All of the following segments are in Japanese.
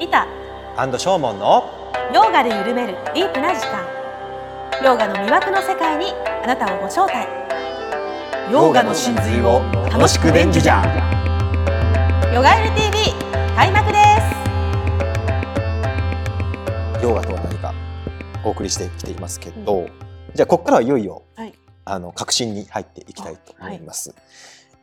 リタアンドショーモンのヨガで緩めるディープな時間。ヨガの魅惑の世界にあなたをご招待。ヨガの真髄を楽しく伝授じゃ。ヨガエル TV 開幕です。ヨガとは何か？お送りしてきていますけど、じゃあここからはいよいよ、はい。あの革新に入っていきたいと思います。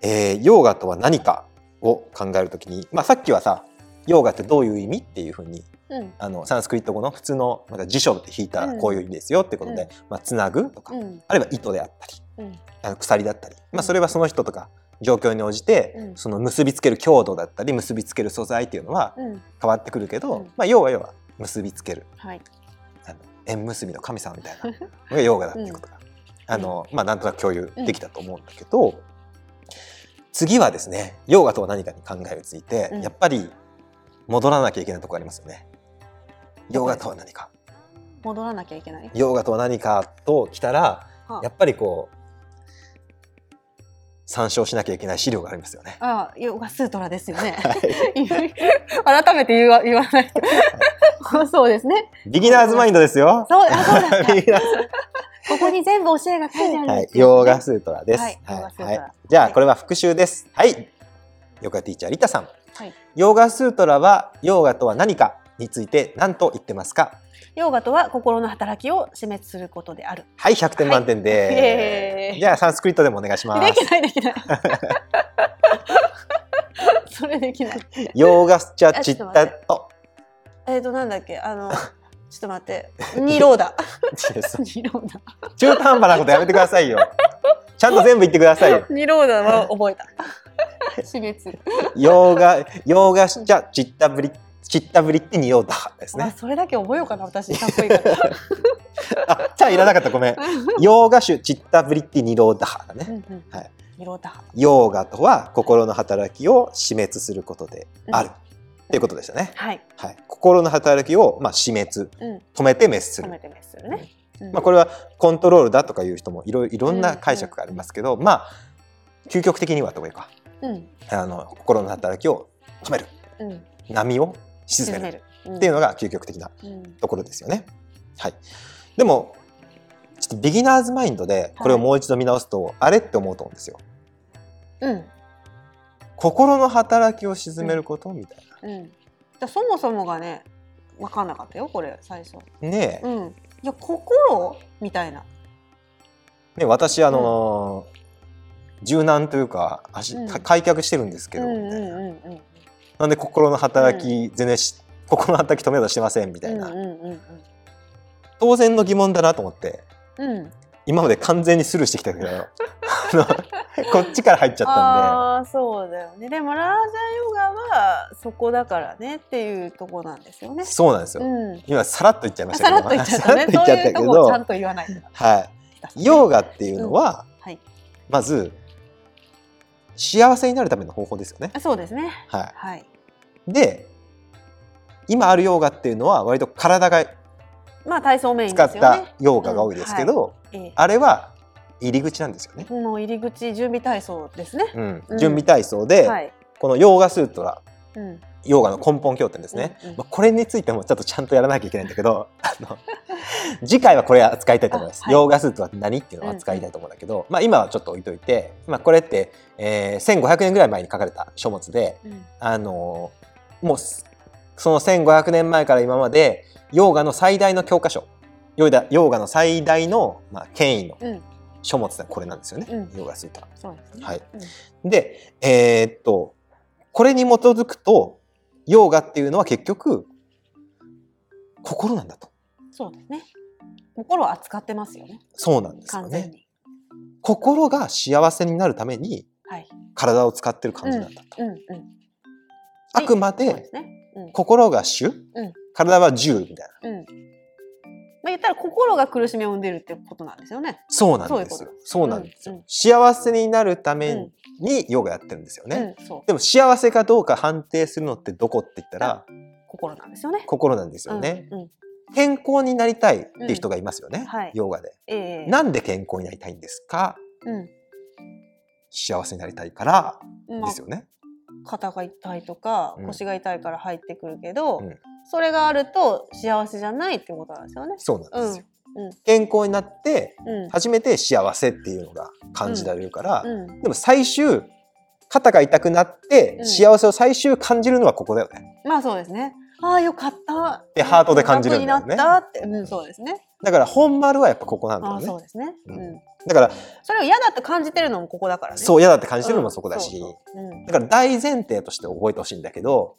えーヨガとは何かを考えるときに、まあさっきはさ、ヨガってどういう意味っていうふうにうん。あのサンスクリット語の普通のなんか辞書で引いたらこういう意味ですよってことで、うん。まあつなぐとか、うん。あるいは糸であったり、うん。あの鎖だったり、まあそれはその人とか状況に応じて、うん。その結びつける強度だったり結びつける素材っていうのはうん。変わってくるけど、うん。まあ要は要は結びつける。はい。あの縁結びの神様みたいなのが ヨガだっていうことが、あのまあなんとなく共有できたと思うんだけど、次はですねヨガとは何かに考えについて、うん。やっぱり戻らなきゃいけないところありますよね。ヨガとは何か？戻らなきゃいけない。ヨガとは何かときたらはやっぱりこう参照しなきゃいけない資料がありますよね。あヨガスートラですよね。はい。改めて言わ言わない。と そうですね。 beginner's mind ですよ。そうあそうだ beginner's。ここに全部教えが書いてあるんはい。ヨガスートラです。はい。はい。じゃはい。あこれは復習です。はい。ヨガティーチャーリタさん。はいヨガスートラはヨガとは何かについて何と言ってますか？ヨガとは心の働きを死滅することである。はい、100点満点イエーイで。じゃあサンスクリットでもお願いしまできす。ないできない。それできない。ヨガスチャチッタと。えっ、となんだっけ？あの ちょっと待ってニローダ。ニローダ。中途半端なことやめてくださいよ。ちゃんと全部言ってくださいよ。ニローダは覚えた。死滅。ヨガヨガスチャチッタブリチッタブリってニヨダですあね。それだけ覚えようかな私かっこいいから。あ、じゃあいらなかったごめん。ヨガシュチッタブリってニローダだね。うんうんはい。ニローダ。ヨーガとは心の働きを死滅することである、っていうことでしたね。はい。はい、心の働きを、まあ、死滅うん。止めて滅する止め、て滅するね。うんまあ、これはコントロールだとかいう人もいろいろんな解釈がありますけど、まあ究極的にはというかうんあの心の働きを止めるうん。波を沈める。っていうのが究極的なうん。ところですよね。はい、でもちょっと beginner's mind でこれをもう一度見直すと、あれって思うと思うんですよ。うん。心の働きを沈めることみたいうん。じゃあそもそもがね分かんなかったよこれ最初。な。ねえうん。いや心みたいな。ね私あのー柔軟というか足、うんか開脚してるんですけど、うんうんみたいなうんうん。なんで心の働き、全然し心の働き止めようとしてませんみたいな、うんうんうん当然の疑問だなと思ってうん。うん。今まで完全にスルーしてきたけど こっちから入っちゃったああそうだよね。でもラージャヨガはそこだからねっていうとこなんですよねんで。そうなんですよ、うん。今さらっと言っちゃいましたさけど。さらっと言っちゃったけそういうとこちゃどんと言わないと。はいヨガっていうのは、はい。まず幸せになるための方法ですよね。そうですね。ははい。い、で今あるヨガっていうのは割と体がまあ体操メイン使っ。たヨガが多いですけど、ええあれは入り口なんですよね。もう入り口準備体操ですね。うんうん準備体操で、はい。このヨーガスートラうん。ヨガの根本経典ですね、うんうん。まあ、これについてもちょっとちゃんとやらなきゃいけないんだけど 次回はこれ扱いたいと思います、あはい。ヨーガスートラって何っていうのを扱いたいと思うんだけど、まあ、今はちょっと置いといて、まあ、これって、えー、1500年ぐらい前に書かれた書物でうん。あのもうすその1500年前から今までヨーガの最大の教科書ヨーガヨーガの最大の、まあ、権威のうん。書物はこれなんですよね、うん。ヨーガスートラ。そうですね。はい。うん。で、えーっと、これに基づくと、ヨーガっていうのは結局、心なんだと。そうですね。心を扱ってますよね。そうなんですよね。心が幸せになるためにはい。体を使ってる感じなんだと。うんうん。あくまで。心が主、うん体は銃みたいな。うん。まあ言ったら心が苦しみを生んでるってことなんですよね。そうなんですよそうなんですよ。うんうん幸せになるためにヨガやってるんですよね。うん。でも幸せかどうか判定するのってどこって言ったら心なんですよね。心なんですよね。うん。うん健康になりたいって人がいますよね。はいヨガで。ええなんで健康になりたいんですか？うん。幸せになりたいからまあですよね。肩が痛いとかうん腰が痛いから入ってくるけど、うんそれがあると幸せじゃないってことなんですよね。そうなんですよ。健康になってうん初めて幸せっていうのが感じられるから、うんでも最終肩が痛くなってうん幸せを最終感じるのはここだよね。まあそうですね。ああよかった。でハートで感じるんだよね楽になったって、うんそうですね。だから本丸はやっぱここなんだよね。そうですね。ううんん。だからそれを嫌だと感じてるのもここだからね。そう嫌だって感じてるのもそこだし、だから大前提として覚えてほしいんだけど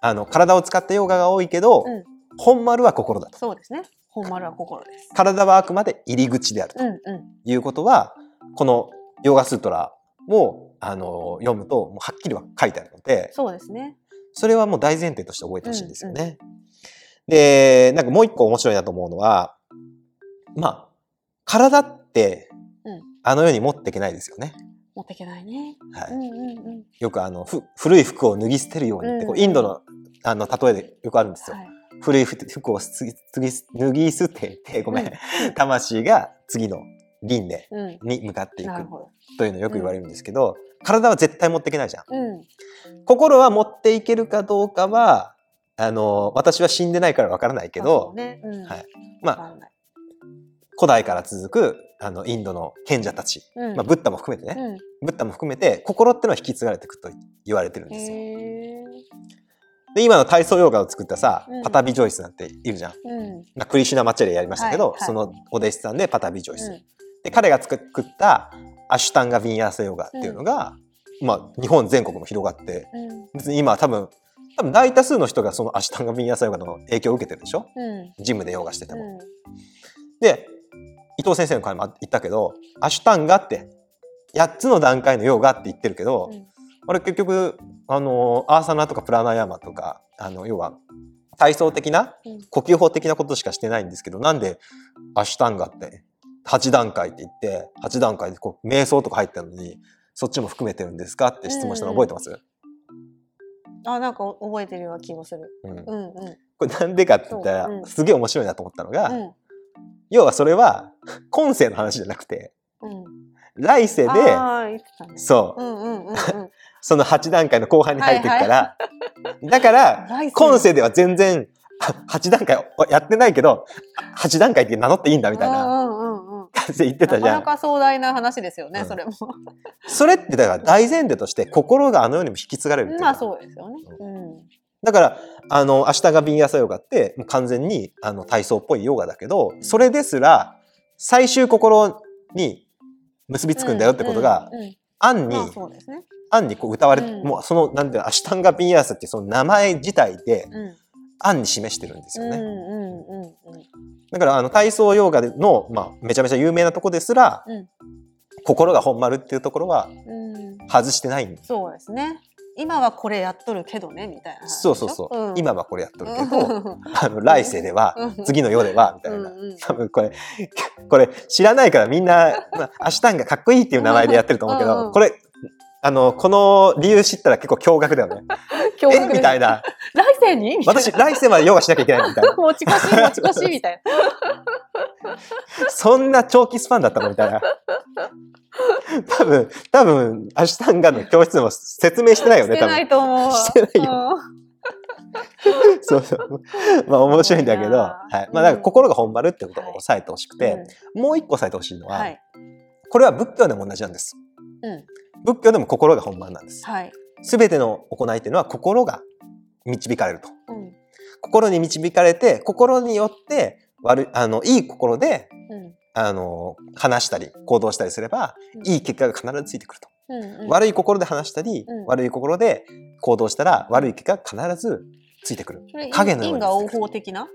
あの体を使ったヨガが多いけど、うん本丸は心だと。そうですね。本丸は心です。体はあくまで入り口であるとうんうん。いうことはこのヨガスートラをあの読むともうはっきりは書いてあるのでそうですね。それはもう大前提として覚えてほしいんですよね。でなんかもう一個面白いなと思うのはまあ体って、うんあの世に持っていけないですよね。持っていけないね。はいうんうんうん。よくあのふ古い服を脱ぎ捨てるようにってこううんインドのあの例えでよくあるんですよ。はい。古い服を脱ぎ捨ててごめん、うん魂が次の輪廻うん。に向かっていく。というのをよく言われるんですけど、体は絶対持っていけないじゃん。うん。心は持っていけるかどうかはあの私は死んでないからわからないけあど。はいまあ古代から続くあのインドの賢者たち、うん。まあ、ブッダも含めてね、うん。ブッダも含めて心ってのは引き継がれていくと言われてるんですよ。で今の体操ヨガを作ったさ、うんパタビ・ジョイスなんているじゃん。うん。まあ、クリシュナ・マチェレやりましたけど、はいはいそのお弟子さんでパタビ・ジョイス。うんで彼が作ったアシュタンガ・ビンヤーサヨガっていうのが、まあ、日本全国も広がってうん。別に今は多分多分大多数の人がそのアシュタンガ・ビンヤーサヨガの影響を受けてるでしょ？うん。ジムでヨガしてても。うん。で伊藤先生の回も言ったけどアシュタンガって8つの段階のヨガって言ってるけど、うんあれ結局あのアーサナとかプラナヤマとかあの要は体操的なうん呼吸法的なことしかしてないんですけどなんでアシュタンガって8段階って言って8段階でこう瞑想とか入ってるのにそっちも含めてるんですか？って質問したの覚えてます、あ、なんか覚えてるような気もする。うんうんうん。これなんでかって言ったら、そううんすげえ面白いなと思ったのが、うん。要はそれは今世の話じゃなくてうん。来世でね。そううんうんうんうん。その8段階の後半に入っていくから、だから今世では全然8段階やってないけど8段階って名乗っていいんだみたいなうんうんうん言ってたじゃん。なかなか壮大な話ですよね、うん。それも。それってだから大前提として心があの世にも引き継がれるっていまあそうですよね。うん。だからあの明日がビンヤサヨガって完全にあの体操っぽいヨガだけどそれですら最終心に結びつくんだよってことが、うんうんうん暗に、まあそうですね。暗にこう歌われて、うんもうそのなんていうのアシュタンガビンヤーサっていうその名前自体でうん。暗に示してるんですよね。うんうんうんうん。だからあの体操ヨガの、まあ、めちゃめちゃ有名なとこですら、うん心が本丸っていうところはうん。外してないんですそうですね。今はこれやっとるけどねみたいな。そうそうそう、ん、今はこれやっとるけうど、んあの来世では、うん次の世ではみたいな、うんうん多分これこれ知らないからみんな、まあ、アシュタンがかっこいいっていう名前でやってると思うけど、うんうんこれあのこの理由知ったら結構驚愕だよね。今え？みたいな。な来世に？みたいな私来世までヨガしなきゃいけないみたいな持ち越し持ち越しみたいそんな長期スパンだったの？みたいな。多分多分アシュタンガの教室でも説明してないよな。ね多分してない。と思うわ。してないようんそうそう。まあ面白いんだけど、はーい。まあだから心が本丸ってことを押さえてほしくて、もう一個押さえてほしいのは、はい。これは仏教でも同じなんです。うん。仏教でも心が本丸なんです。はい。すべての行いっていうのは心が導かれると。うん。心に導かれて、心によって悪い、あの、いい心で、うん。あの、話したり、行動したりすれば、うんいい結果が必ずついてくると。うんうん。悪い心で話したり、うん悪い心で行動したら、悪い結果が必ずついてくる。影のように因果応報的な？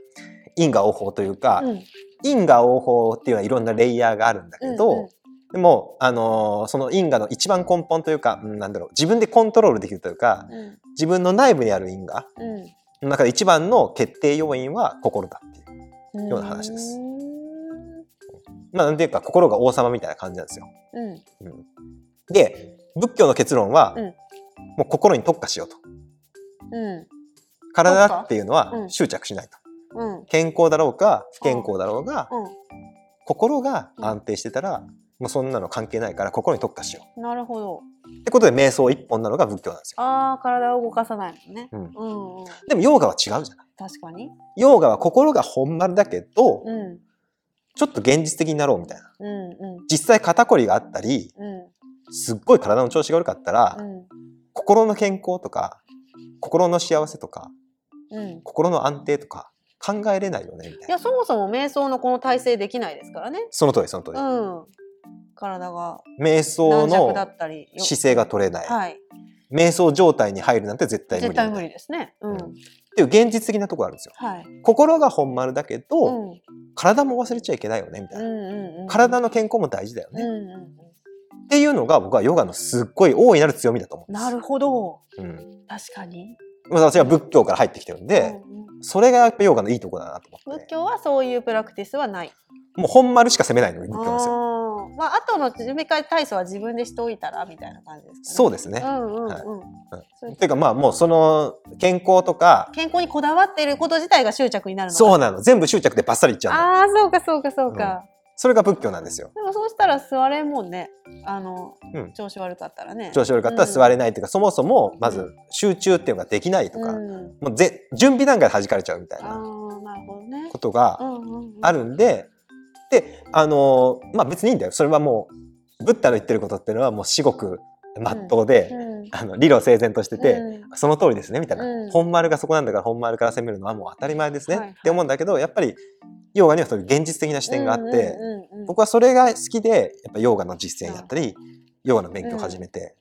因果応報というか、うん。因果応報っていうのはいろんなレイヤーがあるんだけど、うんうんでも、あのーその因果の一番根本というか、うんなんだろう、自分でコントロールできるというか、うん。自分の内部にある因果うん。の中で一番の決定要因は心だっていう。うん。ような話ですまあ、なんていうか、心が王様みたいな感じなんですよ。うん。うんで、仏教の結論は、うんもう心に特化しようと。うん。体っていうのはうん執着しないと。うん。健康だろうか、不健康だろうが、うん。心が安定してたら、もうそんなの関係ないから心に特化しよなるほど。うってことで瞑想一本なのが仏教なんですよ。ああ、体を動かさないもんね。うんうんうん。でもヨーガは違うじゃない。確かに。ヨーガは心が本丸だけど、うん。ちょっと現実的になろうみたいな。うんう実際肩こりがあったり、ん。うすっごい体の調子が悪かったら、ん。うん。心の健康とか、心の幸せとか、うん。心の安定とか考えれないよねみたいな。いや、そもそも瞑想のこの体勢できないですからね。その通りその通り。うん。体が瞑想のだったり。よ姿勢が取れない。はい。瞑想状態に入るなんて絶対無理絶対無理ですね。うん。っていう現実的なところあるんですよ。はい。心が本丸だけど、うん。うん体も忘れちゃいけないよねみたいな。うんうん。体の健康も大事だよね。うんうんっていうのが僕はヨガのすっごい大いなる強みだと思うんうん。です。なるほど。うん。確かに。まあ私は仏教から入ってきてるんで、うんうんそれがやっぱヨガのいいところだなと思って。仏教はそういうプラクティスはない。もう本丸しか攻めないのに仏教ですよ。まあ、あとの準備会体操は自分でしておいたらみたいな感じですかね。そうですね。うんうんうん。はいそうていうかまあもうその健康とか、健康にこだわっていること自体が執着になるのかそうなの。全部執着でバッサリいっちゃうの。ああ、そうかそうかそうか。それが仏教なんですよ。でもそうしたら座れんもんね。あの、うん調子悪かったらね。調子悪かったら座れないっていうか、そもそもまず集中っていうのができないとか、うん、もうぜ準備段階で弾かれちゃうみたいな。ことがうんうんうん、あるんで、で、あのーまあ別にいいんだよ。それはもう、ブッダの言ってることっていうのはもう至極真っ当で、うん。あの理路整然としてて、うん。その通りですねみたいな、うん。本丸がそこなんだから本丸から攻めるのはもう当たり前ですね、はいはい。って思うんだけどやっぱりヨガにはそういう現実的な視点があって、うんうんうんうん。僕はそれが好きでやっぱヨガの実践やったり、ヨガの勉強を始めて、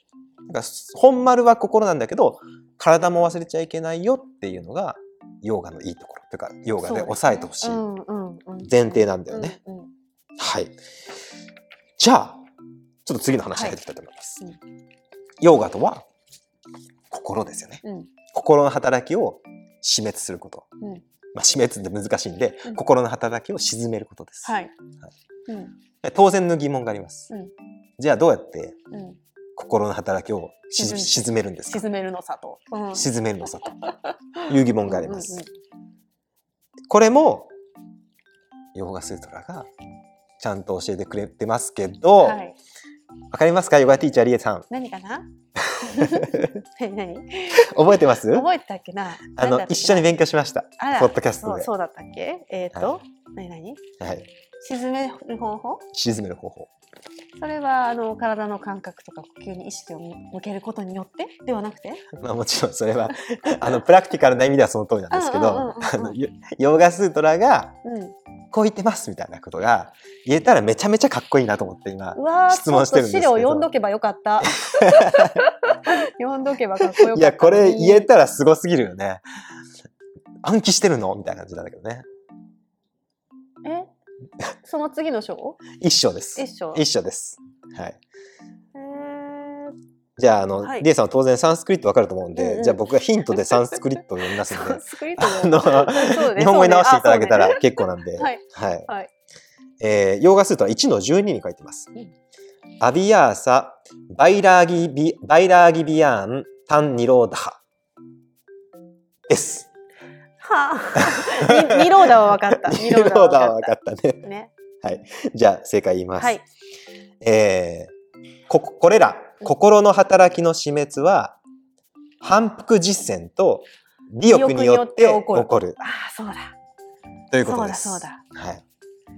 だから本丸は心なんだけど体も忘れちゃいけないよっていうのがヨガのいいところというかヨガで抑えてほしいうんうんうん。前提なんだよね。うんうんはい。じゃあ、ちょっと次の話に入っていきたいと思います。はいヨガとは、心ですよね。うん心の働きを死滅すること。うんまあ、死滅って難しいんで、うん心の働きを沈めることです。はい。うん当然の疑問があります。うんじゃあ、どうやってうん心の働きをし沈めるんですか？沈めるのさと。うん沈めるのさという疑問があります。うんうんこれも、ヨガスートラがちゃんと教えてくれてますけど、わ、はい。かりますか？ヨガティーチャーリエさん。何かな？何？何？覚えてます？覚えてたっけな？あの一緒に勉強しました。ポッドキャストで。そうだったっけ？えっ、と、は何何？はい。沈める方法？沈める方法。それはあの体の感覚とか呼吸に意識を向けることによって？ではなくて？まあもちろんそれは あのプラクティカルな意味ではその通りなんですけど、ヨヨガスートラがうん。こう言ってますみたいなことが言えたらめちゃめちゃかっこいいなと思って今質問してるんですけど。資料読んどけばよかった。読んどけばかっこよかったいやこれ言えたらすごすぎるよね。暗記してるの？みたいな感じなんだけどね。えその次の章？一緒です。一章一緒です。はい。えー、じゃああの、はいリエさんは当然サンスクリットわかると思うんで、うんうんじゃあ僕がヒントでサンスクリットを読みますんで。スクリートあのそうね日本語に直していただけたら結構なんで。はい。はい。はいえー、ヨーガスートは1の12に書いてます。うんアビヤーサ、バイラーギビ、バイラーギビヤーン、タンニローダハ。です。はあ、にニローダは分かった。ニローダは分はかったね。ね。はい。じゃあ正解言います。はい。えーこ、これら、心の働きの死滅は、反復実践と利欲によって起こるああ、そうだ。ということです。そうだそうはい。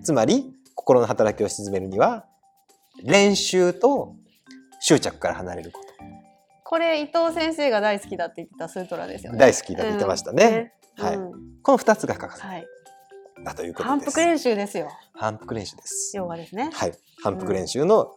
つまり、心の働きを鎮めるには、練習と執着から離れること。これ伊藤先生が大好きだって言ってたスートラですよね。大好きだと言ってましたね。はいこの二つが欠かせないはい。だということです。反復練習ですよ。反復練習です。ヨガですね。はい。反復練習の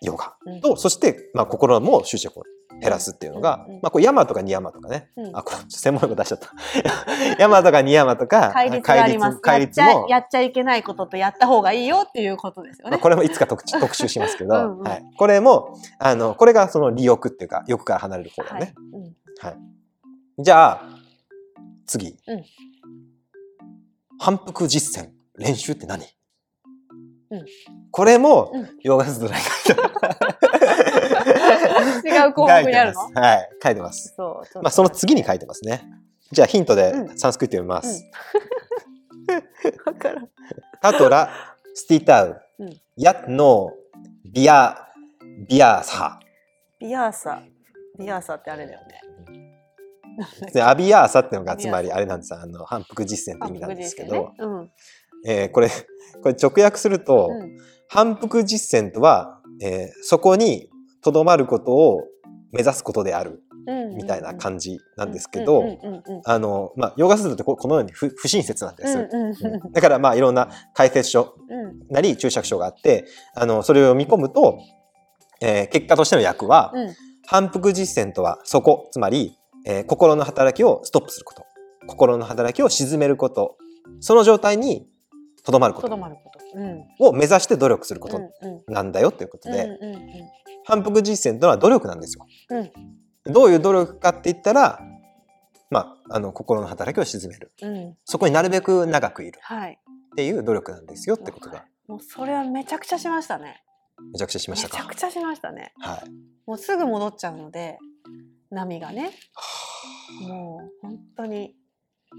ヨガうんと、そして、まあ、心も執着を減らすっていうのが、まあ、これ山とかニヤマとかね。うんあ、これ専門用語出しちゃった。山とかニヤマとか、戒律があります。戒律もやっちゃいけないこととやった方がいいよっていうことですよまあ、ね。これもいつか特特集しますけど、うんうんはい、これもあのこれがその利欲っていうか欲から離れる方だはいね。うんはいじゃあ次、うん。反復実践練習って何、うん。これも、うん。ヨガストラに書いて違う項目にあるの？はい。書いてます。そう。まあその次に書いてますね。じゃあヒントでうん。サンスクリット読みます。わからん。タトラ、スティタウうん、ヤッノー、ビア、ビアーサビアーサ。ビアーサってあれだよね。アビアーサっていうのがつまりあれなんですよ。あの反復実践って意味なんですけど、反復実践ね。えーこれこれ直訳すると、うん。うん反復実践とは、えーそこにとどまることを目指すことであるうん。みたいな感じなんですけど、うんうんうんうんあのまあヨガスってここのように不不親切なんです。うんうんうん。だからまあいろんな解説書うん。なり注釈書があってあのそれを見込むと、えー結果としての訳は、うん。反復実践とはそこつまり、えー心の働きをストップすること心の働きを鎮めることその状態にとどまることとどまること。うん。を目指して努力することなんだよということで、うんうん反復実践というのは努力なんですよ。うんどういう努力かって言ったら、まあ、あの心の働きを鎮めるうんうん。そこになるべく長くいるはい。っていう努力なんですよってことがもうそれはめちゃくちゃしましたね。めちゃくちゃしまめしたか？ちゃくちゃしましたね。はい、もうすぐ戻っちゃうので、波がね。もう本当に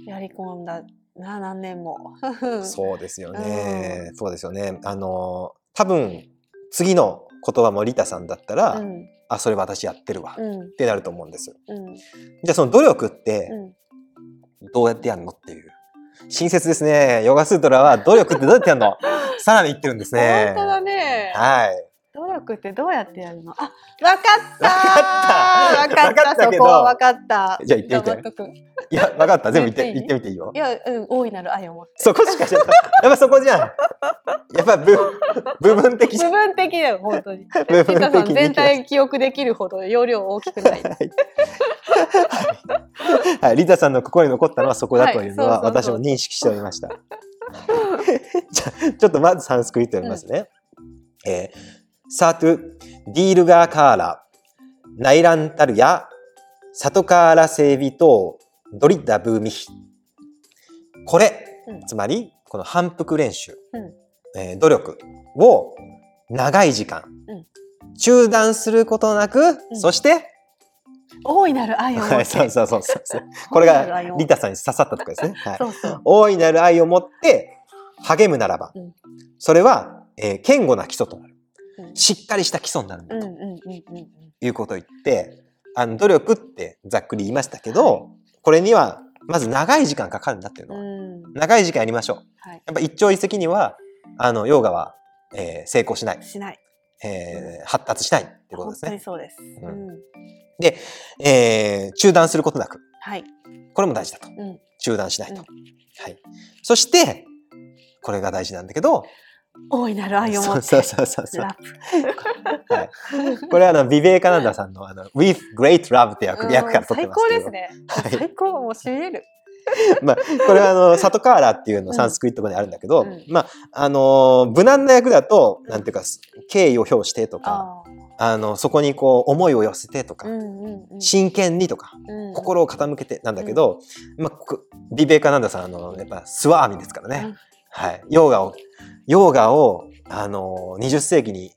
やり込んだな何年も。そうですよね。そうですよね。あの多分次の言葉もリタさんだったら、うんあそれ私やってるわ、っうんてなると思うんです。うんじゃあその努力ってうん。どうやってやるのっていう。親切ですね。ヨガスートラは努力ってどうやってやるの？さらに言ってるんですね。本当だね。はい。努力ってどうやってやるの？あ、わかった。わかったわかった。そこはわかった。じゃあ言ってみていいや、わかった。全部言って、言ってみていいよ。や、うん、大いなる愛を持って。そこしか知らない。やっぱそこじゃん。やっぱ部部分的じゃん。部分的だよ本当に。部分的に。全体記憶できるほど容量大きくない。はい、リタさんの心に残ったのはそこだというのは私も認識しておりました。じゃあちょっとまずサンスクリット読みますね。えーサートゥディールガーカーラナイランタルヤサトカーラセービトドリダブーミヒこれ、うんつまりこの反復練習、うんえー努力を長い時間、うん中断することなく、うんそして大いなる愛を持って。はい、そうそうそうそう。これがリタさんに刺さったとかですね。はい。そうそう。大いなる愛を持って励むならば、うんそれは、えー堅固な基礎となる。うんしっかりした基礎になるんだということを言って、あの努力ってざっくり言いましたけど、これにはまず長い時間かかるんだっていうのは、うん。うん。長い時間やりましょう。はい。やっぱ一朝一夕には、あの、ヨーガは、えー成功しない、しない。えー発達しないってこと本ですね。当にそうです。ううんん。えー中断することなく、はい。これも大事だと。うん。中断しないと。うんはい。そして、これが大事なんだけど、大いなる愛を持って。そうそうそうそう。はい、これはあのビベーカナンダさんのあの With Great Love って訳プ。訳から取ってますけど、高ですね。はい最高。もうしびれる。まあ、これはあのサトカーラっていうのサンスクリット語にあるんだけど、うんまああの無難な訳だとなんていうか敬意を表してとか、ああのそこにこう思いを寄せてとか。真剣にとかうん心を傾けてなんだけど、まあこビベーカナンダさんあのやっぱスワーミですからね、うんはい、ヨーガをヨーガをあの20世紀に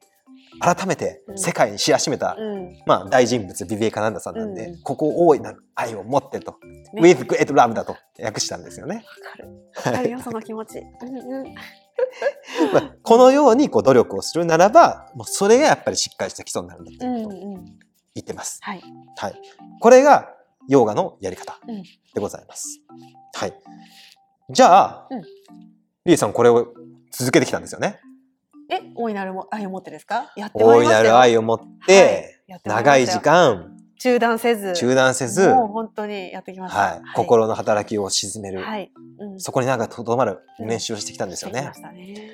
改めて世界に知らしめた、うん。まあ、大人物ビベーカナンダさんなんで、うんここを大いなる愛を持ってと、ね with great love だと訳したんですよね。わかる。わかるよ、その気持ち。うんうん。まあ、このようにこう努力をするならば、もうそれがやっぱりしっかりした基礎になるんだとうんいうことをうん。言ってます。はい。はい。これがヨーガのやり方うんでございます。はい。じゃあ、うんリーさんこれを続けてきたんですよね。え、大いなるも愛を持ってですか？やって大いなる愛を持って、はいやって長い時間中断せず。中断せず、もう本当にやってきました。はい、心の働きを鎮める、はい。うん。そこになんかとどまる練習をしてきたんですよね。してきましたね。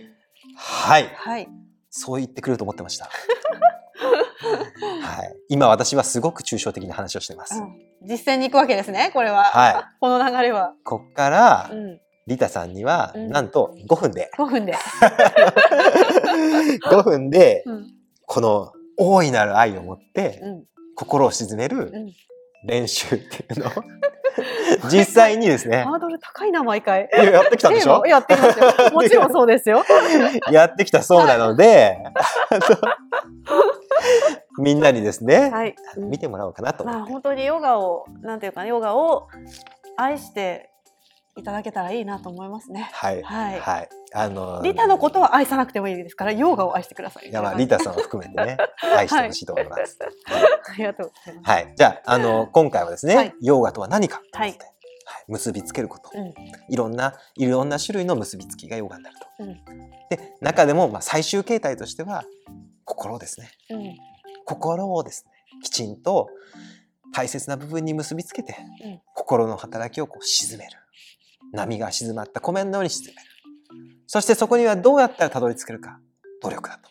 はい。はい。そう言ってくると思ってました。はい。今私はすごく抽象的な話をしています。うん実践に行くわけですね、これは。はい。この流れは。こっからう、ん。リタさんには、うんなんと5分で、5分で。5分で、うん。この大いなる愛を持って、うん。心を鎮めるうん。練習っていうのを、実際にですねハ、ードル高いな、毎回。いややってきたんでしょ？やってみますよ。もちろんそうですよ。やってきたそうなので、みんなにですね、はい。見てもらおうかなと。まあ本当にヨガをなんていうかヨガを愛していただけたらいいなと思いますね。はい。はいはい。あの、リタのことは愛さなくてもいいですから、ヨーガを愛してください。いや、まあ、リタさんを含めてね、愛してほしいと思います。ありがとうございます。はい。じゃあ、あの、今回はですね、はいヨーガとは何かと思って、ははいい、結びつけること、うんいろんな、いろんな種類の結びつきがヨーガになると。うんで、中でも、まあ、最終形態としては、心ですね。うん心をですね、きちんと大切な部分に結びつけて、うん心の働きをこう沈める。波が静まった湖面のように沈める。そしてそこにはどうやったらたどり着けるか。努力だと。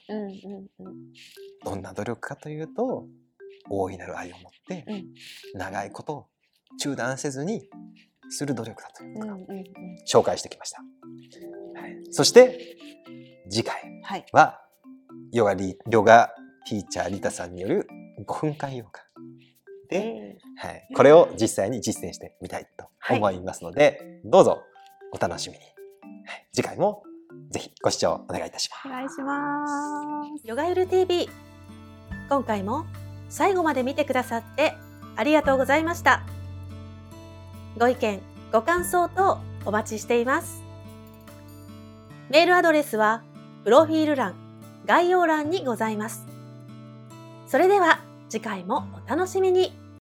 どんな努力かというと、大いなる愛を持って、うん長いことを中断せずにする努力だというのをうんうんうん紹介してきました。はい、そして、次回はい。は、ヨガリ、ヨガティーチャーリタさんによる5分間ヨガで、えはい、これを実際に実践してみたいと思いますので、どうぞお楽しみに。はい、次回もぜひご視聴お願いいたしますーお。願いします。ヨガゆる TV。今回も最後まで見てくださってありがとうございました。ご意見、ご感想等お待ちしています。メールアドレスはプロフィール欄、概要欄にございます。それでは次回もお楽しみに。